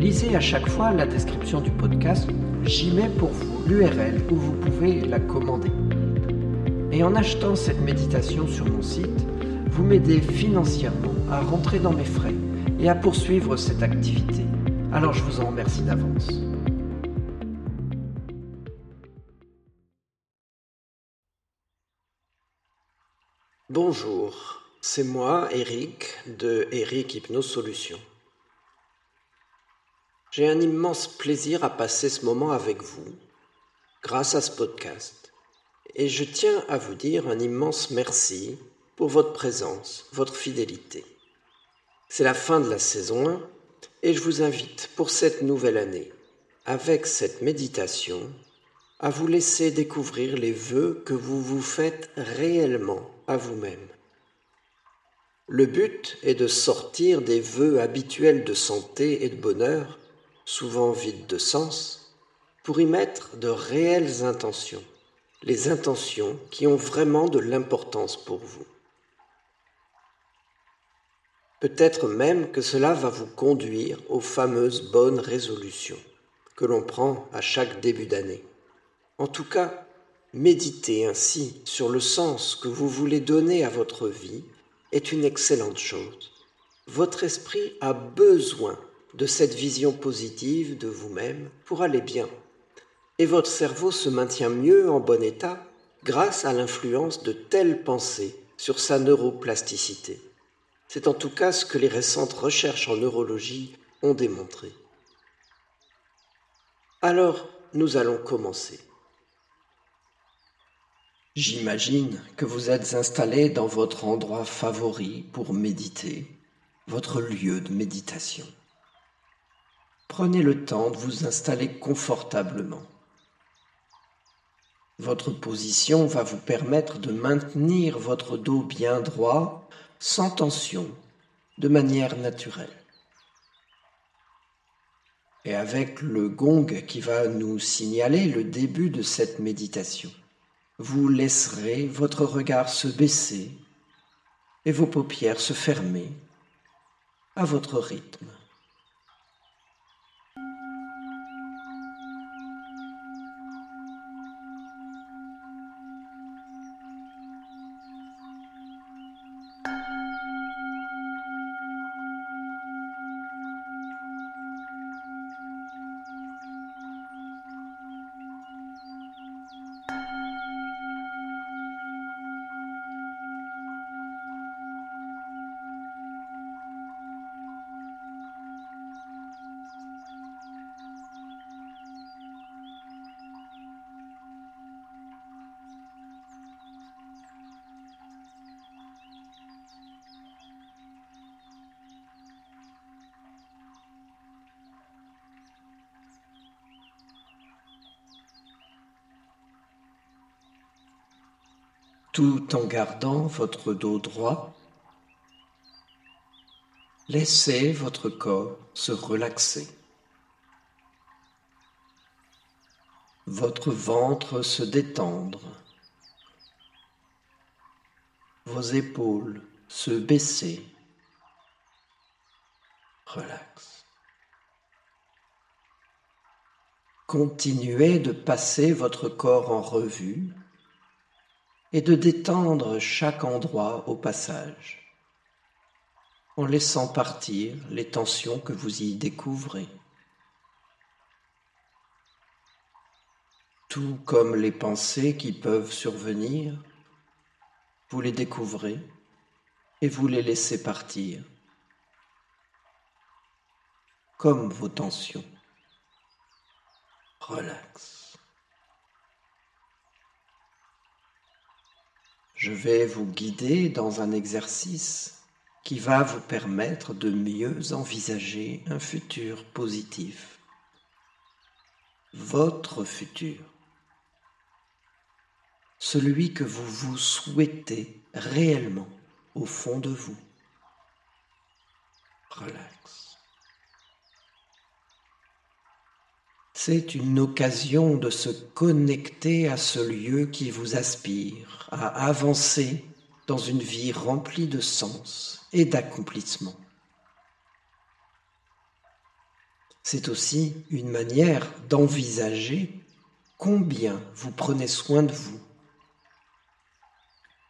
Lisez à chaque fois la description du podcast, j'y mets pour vous l'URL où vous pouvez la commander. Et en achetant cette méditation sur mon site, vous m'aidez financièrement à rentrer dans mes frais et à poursuivre cette activité. Alors je vous en remercie d'avance. Bonjour, c'est moi, Eric, de Eric Hypnose Solutions. J'ai un immense plaisir à passer ce moment avec vous, grâce à ce podcast. Et je tiens à vous dire un immense merci pour votre présence, votre fidélité. C'est la fin de la saison 1 et je vous invite pour cette nouvelle année, avec cette méditation, à vous laisser découvrir les vœux que vous vous faites réellement à vous-même. Le but est de sortir des vœux habituels de santé et de bonheur, souvent vides de sens, pour y mettre de réelles intentions, les intentions qui ont vraiment de l'importance pour vous. Peut-être même que cela va vous conduire aux fameuses bonnes résolutions que l'on prend à chaque début d'année. En tout cas, méditer ainsi sur le sens que vous voulez donner à votre vie est une excellente chose. Votre esprit a besoin de cette vision positive de vous-même pour aller bien. Et votre cerveau se maintient mieux en bon état grâce à l'influence de telles pensées sur sa neuroplasticité. C'est en tout cas ce que les récentes recherches en neurologie ont démontré. Alors, nous allons commencer. J'imagine que vous êtes installé dans votre endroit favori pour méditer, votre lieu de méditation. Prenez le temps de vous installer confortablement. Votre position va vous permettre de maintenir votre dos bien droit sans tension, de manière naturelle. Et avec le gong qui va nous signaler le début de cette méditation, vous laisserez votre regard se baisser et vos paupières se fermer à votre rythme. Tout en gardant votre dos droit. Laissez votre corps se relaxer. Votre ventre se détendre vos épaules se baisser. Relax. Continuez de passer votre corps en revue et de détendre chaque endroit au passage, en laissant partir les tensions que vous y découvrez. Tout comme les pensées qui peuvent survenir, vous les découvrez et vous les laissez partir, comme vos tensions. Relax. Je vais vous guider dans un exercice qui va vous permettre de mieux envisager un futur positif. Votre futur. Celui que vous vous souhaitez réellement au fond de vous. Relax. C'est une occasion de se connecter à ce lieu qui vous aspire, à avancer dans une vie remplie de sens et d'accomplissement. C'est aussi une manière d'envisager combien vous prenez soin de vous,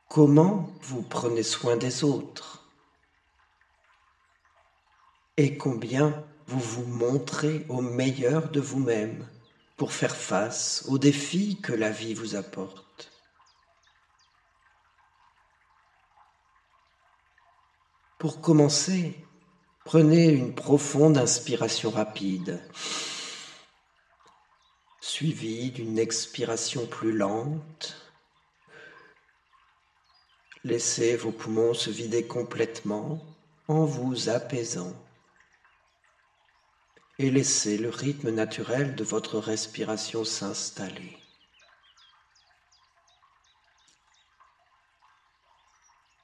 comment vous prenez soin des autres et combien vous vous montrez au meilleur de vous-même pour faire face aux défis que la vie vous apporte. Pour commencer, prenez une profonde inspiration rapide, suivie d'une expiration plus lente. Laissez vos poumons se vider complètement en vous apaisant et laissez le rythme naturel de votre respiration s'installer.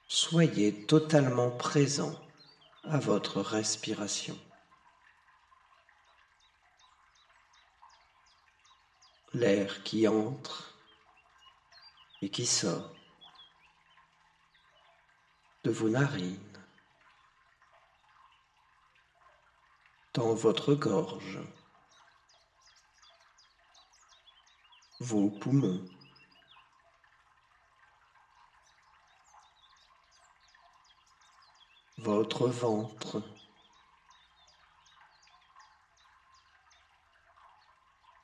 Soyez totalement présent à votre respiration. L'air qui entre et qui sort de vos narines dans votre gorge, vos poumons, votre ventre,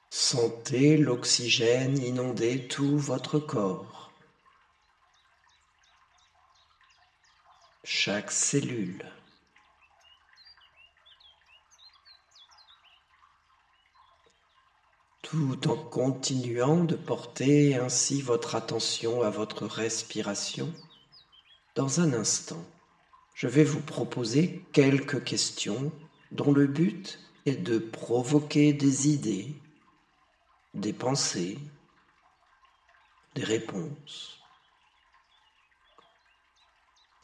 Sentez l'oxygène inonder tout votre corps, chaque cellule. Tout en continuant de porter ainsi votre attention à votre respiration. Dans un instant, je vais vous proposer quelques questions dont le but est de provoquer des idées, des pensées, des réponses.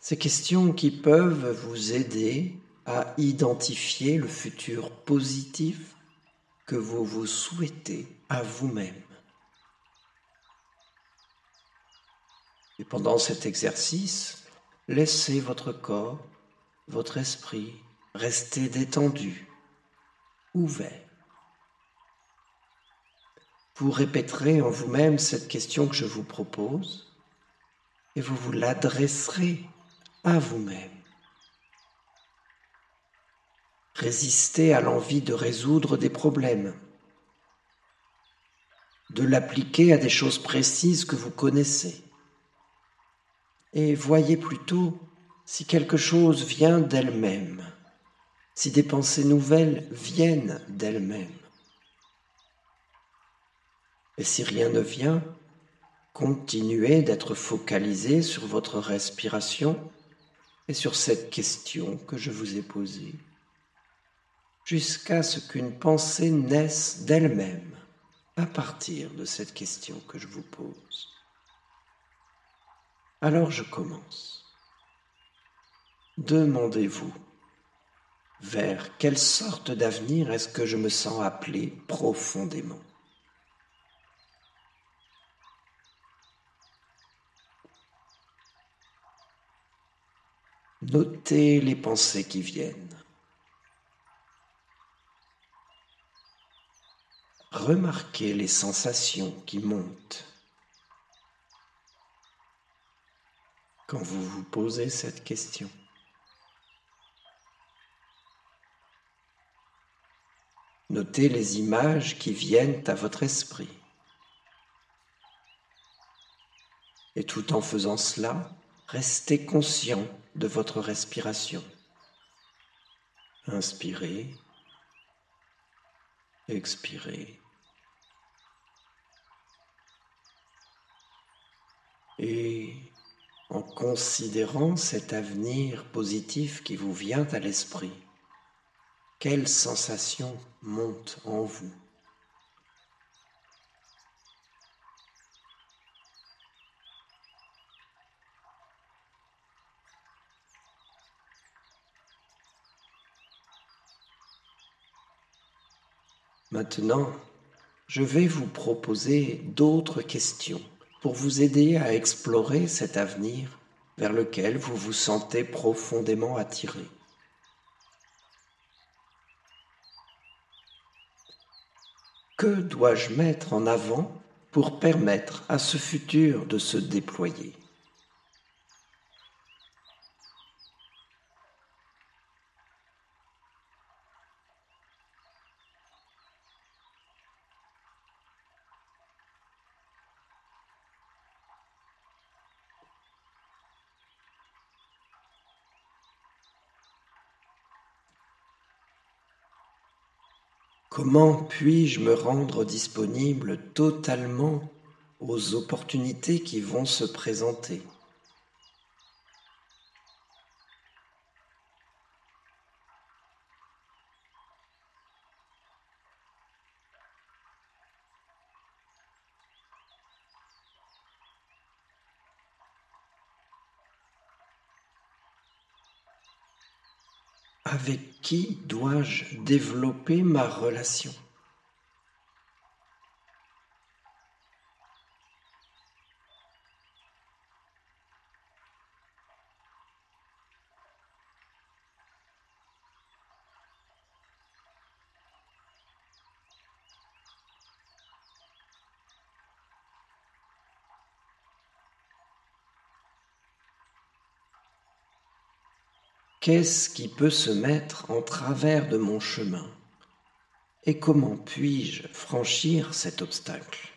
Ces questions qui peuvent vous aider à identifier le futur positif que vous vous souhaitez à vous-même. Et pendant cet exercice, laissez votre corps, votre esprit rester détendu, ouvert. Vous répéterez en vous-même cette question que je vous propose et vous vous l'adresserez à vous-même. Résistez à l'envie de résoudre des problèmes, de l'appliquer à des choses précises que vous connaissez. Et voyez plutôt si quelque chose vient d'elle-même, si des pensées nouvelles viennent d'elles-mêmes. Et si rien ne vient, continuez d'être focalisé sur votre respiration et sur cette question que je vous ai posée jusqu'à ce qu'une pensée naisse d'elle-même à partir de cette question que je vous pose. Alors je commence. Demandez-vous, vers quelle sorte d'avenir est-ce que je me sens appelé profondément? Notez les pensées qui viennent. Remarquez les sensations qui montent quand vous vous posez cette question. Notez les images qui viennent à votre esprit. Et tout en faisant cela, restez conscient de votre respiration. Inspirez, expirez. Et en considérant cet avenir positif qui vous vient à l'esprit, quelles sensations montent en vous? Maintenant, je vais vous proposer d'autres questions pour vous aider à explorer cet avenir vers lequel vous vous sentez profondément attiré. Que dois-je mettre en avant pour permettre à ce futur de se déployer? Comment puis-je me rendre disponible totalement aux opportunités qui vont se présenter? Avec qui dois-je développer ma relation? Qu'est-ce qui peut se mettre en travers de mon chemin? Et comment puis-je franchir cet obstacle?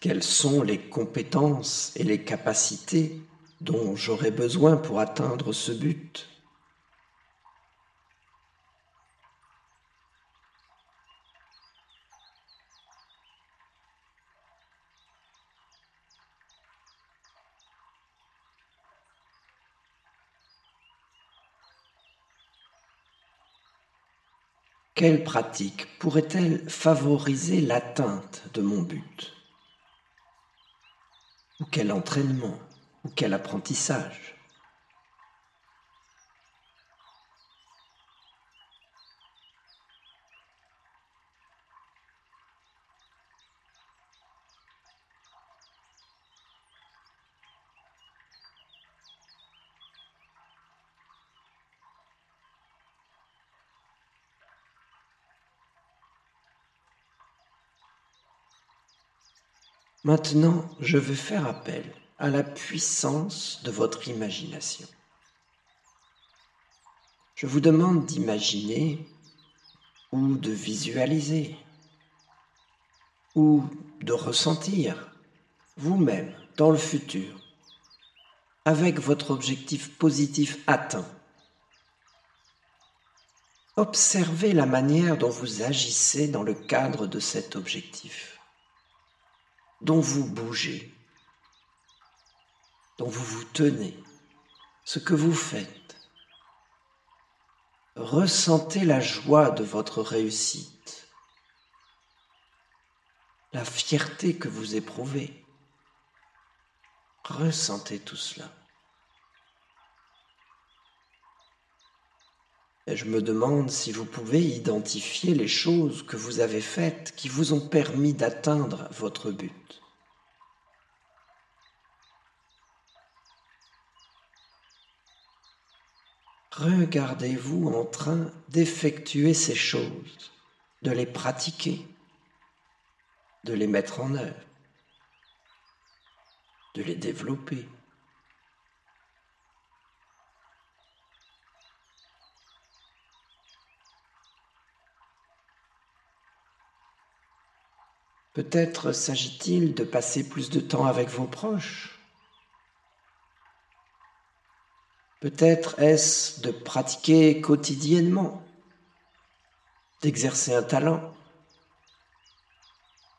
Quelles sont les compétences et les capacités dont j'aurai besoin pour atteindre ce but. Quelle pratique pourrait-elle favoriser l'atteinte de mon but? Ou quel entraînement? Quel apprentissage. Maintenant, je vais faire appel à la puissance de votre imagination. Je vous demande d'imaginer ou de visualiser ou de ressentir vous-même dans le futur avec votre objectif positif atteint. Observez la manière dont vous agissez dans le cadre de cet objectif, dont vous bougez, dont vous vous tenez, ce que vous faites. Ressentez la joie de votre réussite, la fierté que vous éprouvez. Ressentez tout cela. Et je me demande si vous pouvez identifier les choses que vous avez faites qui vous ont permis d'atteindre votre but. Regardez-vous en train d'effectuer ces choses, de les pratiquer, de les mettre en œuvre, de les développer. Peut-être s'agit-il de passer plus de temps avec vos proches. Peut-être est-ce de pratiquer quotidiennement, d'exercer un talent,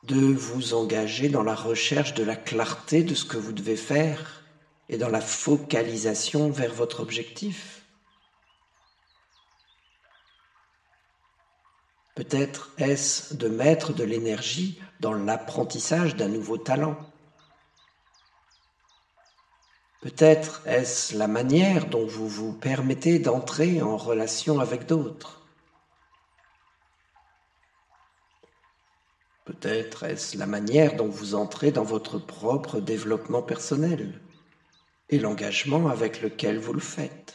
de vous engager dans la recherche de la clarté de ce que vous devez faire et dans la focalisation vers votre objectif. Peut-être est-ce de mettre de l'énergie dans l'apprentissage d'un nouveau talent. Peut-être est-ce la manière dont vous vous permettez d'entrer en relation avec d'autres. Peut-être est-ce la manière dont vous entrez dans votre propre développement personnel et l'engagement avec lequel vous le faites.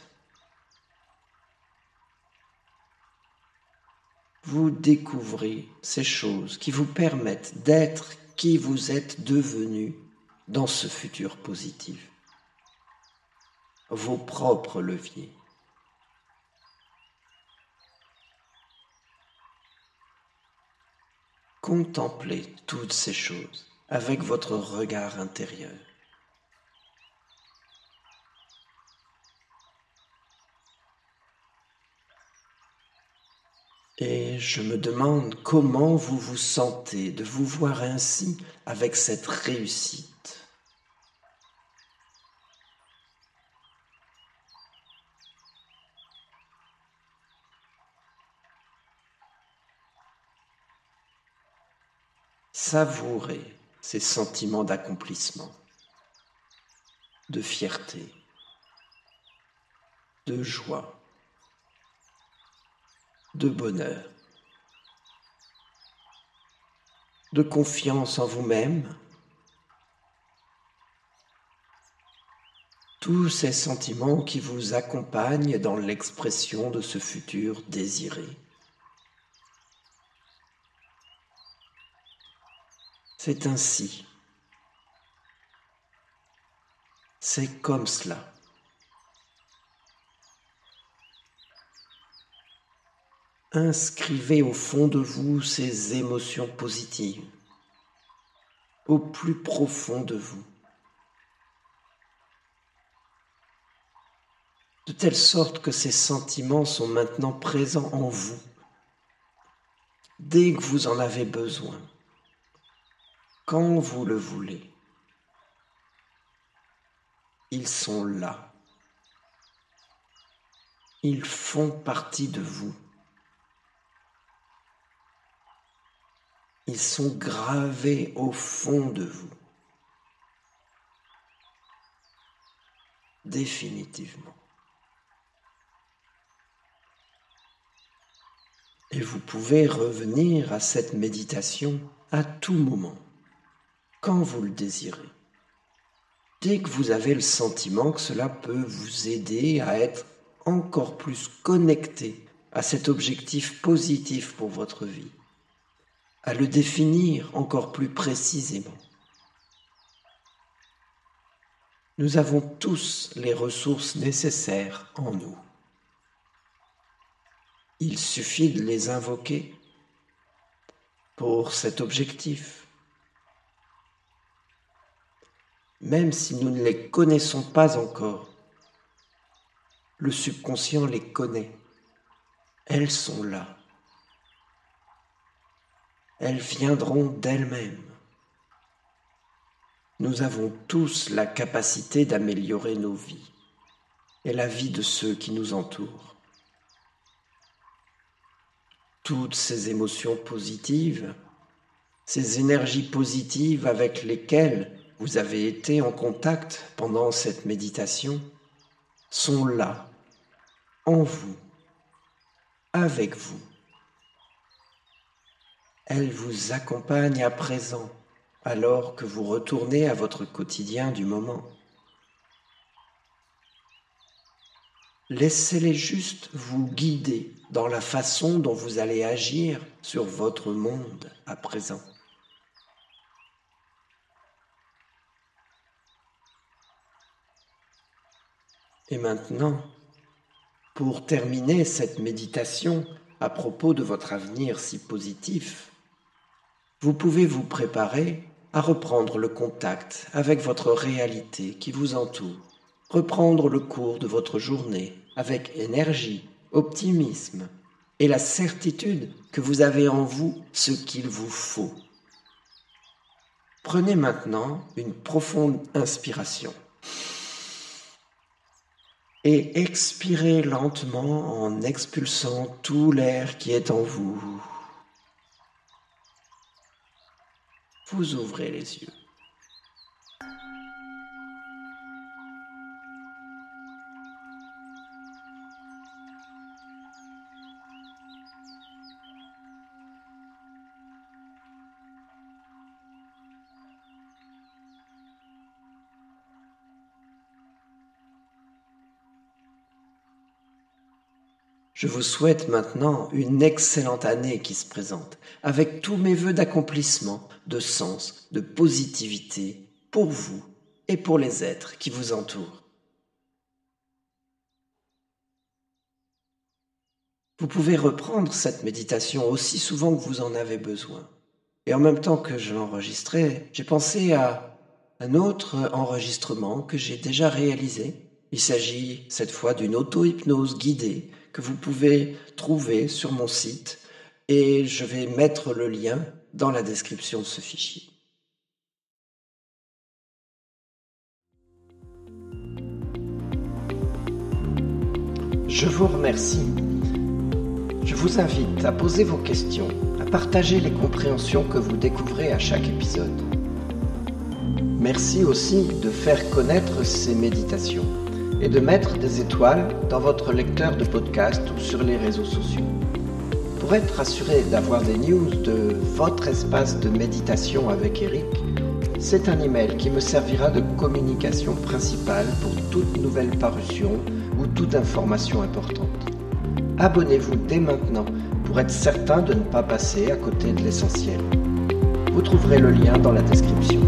vous découvrez ces choses qui vous permettent d'être qui vous êtes devenu dans ce futur positif. Vos propres leviers. Contemplez toutes ces choses avec votre regard intérieur. Et je me demande comment vous vous sentez de vous voir ainsi avec cette réussite. Savourez ces sentiments d'accomplissement, de fierté, de joie de bonheur, de confiance en vous-même, tous ces sentiments qui vous accompagnent dans l'expression de ce futur désiré. C'est ainsi. C'est comme cela. Inscrivez au fond de vous ces émotions positives, au plus profond de vous, de telle sorte que ces sentiments sont maintenant présents en vous, dès que vous en avez besoin, quand vous le voulez. Ils sont là. Ils font partie de vous. Ils sont gravés au fond de vous. Définitivement. Et vous pouvez revenir à cette méditation à tout moment, quand vous le désirez. Dès que vous avez le sentiment que cela peut vous aider à être encore plus connecté à cet objectif positif pour votre vie à le définir encore plus précisément. Nous avons tous les ressources nécessaires en nous. Il suffit de les invoquer pour cet objectif. Même si nous ne les connaissons pas encore, le subconscient les connaît. Elles sont là elles viendront d'elles-mêmes. Nous avons tous la capacité d'améliorer nos vies et la vie de ceux qui nous entourent. Toutes ces émotions positives, ces énergies positives avec lesquelles vous avez été en contact pendant cette méditation, sont là, en vous, avec vous. Elle vous accompagne à présent alors que vous retournez à votre quotidien du moment. Laissez-les juste vous guider dans la façon dont vous allez agir sur votre monde à présent. Et maintenant, pour terminer cette méditation à propos de votre avenir si positif, vous pouvez vous préparer à reprendre le contact avec votre réalité qui vous entoure, reprendre le cours de votre journée avec énergie, optimisme et la certitude que vous avez en vous ce qu'il vous faut. Prenez maintenant une profonde inspiration et expirez lentement en expulsant tout l'air qui est en vous. Vous ouvrez les yeux. Je vous souhaite maintenant une excellente année qui se présente, avec tous mes voeux d'accomplissement, de sens, de positivité pour vous et pour les êtres qui vous entourent. Vous pouvez reprendre cette méditation aussi souvent que vous en avez besoin. Et en même temps que je l'enregistrais, j'ai pensé à un autre enregistrement que j'ai déjà réalisé. Il s'agit cette fois d'une auto-hypnose guidée que vous pouvez trouver sur mon site et je vais mettre le lien dans la description de ce fichier. Je vous remercie. Je vous invite à poser vos questions, à partager les compréhensions que vous découvrez à chaque épisode. Merci aussi de faire connaître ces méditations et de mettre des étoiles dans votre lecteur de podcast ou sur les réseaux sociaux. Pour être assuré d'avoir des news de votre espace de méditation avec Eric, c'est un email qui me servira de communication principale pour toute nouvelle parution ou toute information importante. Abonnez-vous dès maintenant pour être certain de ne pas passer à côté de l'essentiel. Vous trouverez le lien dans la description.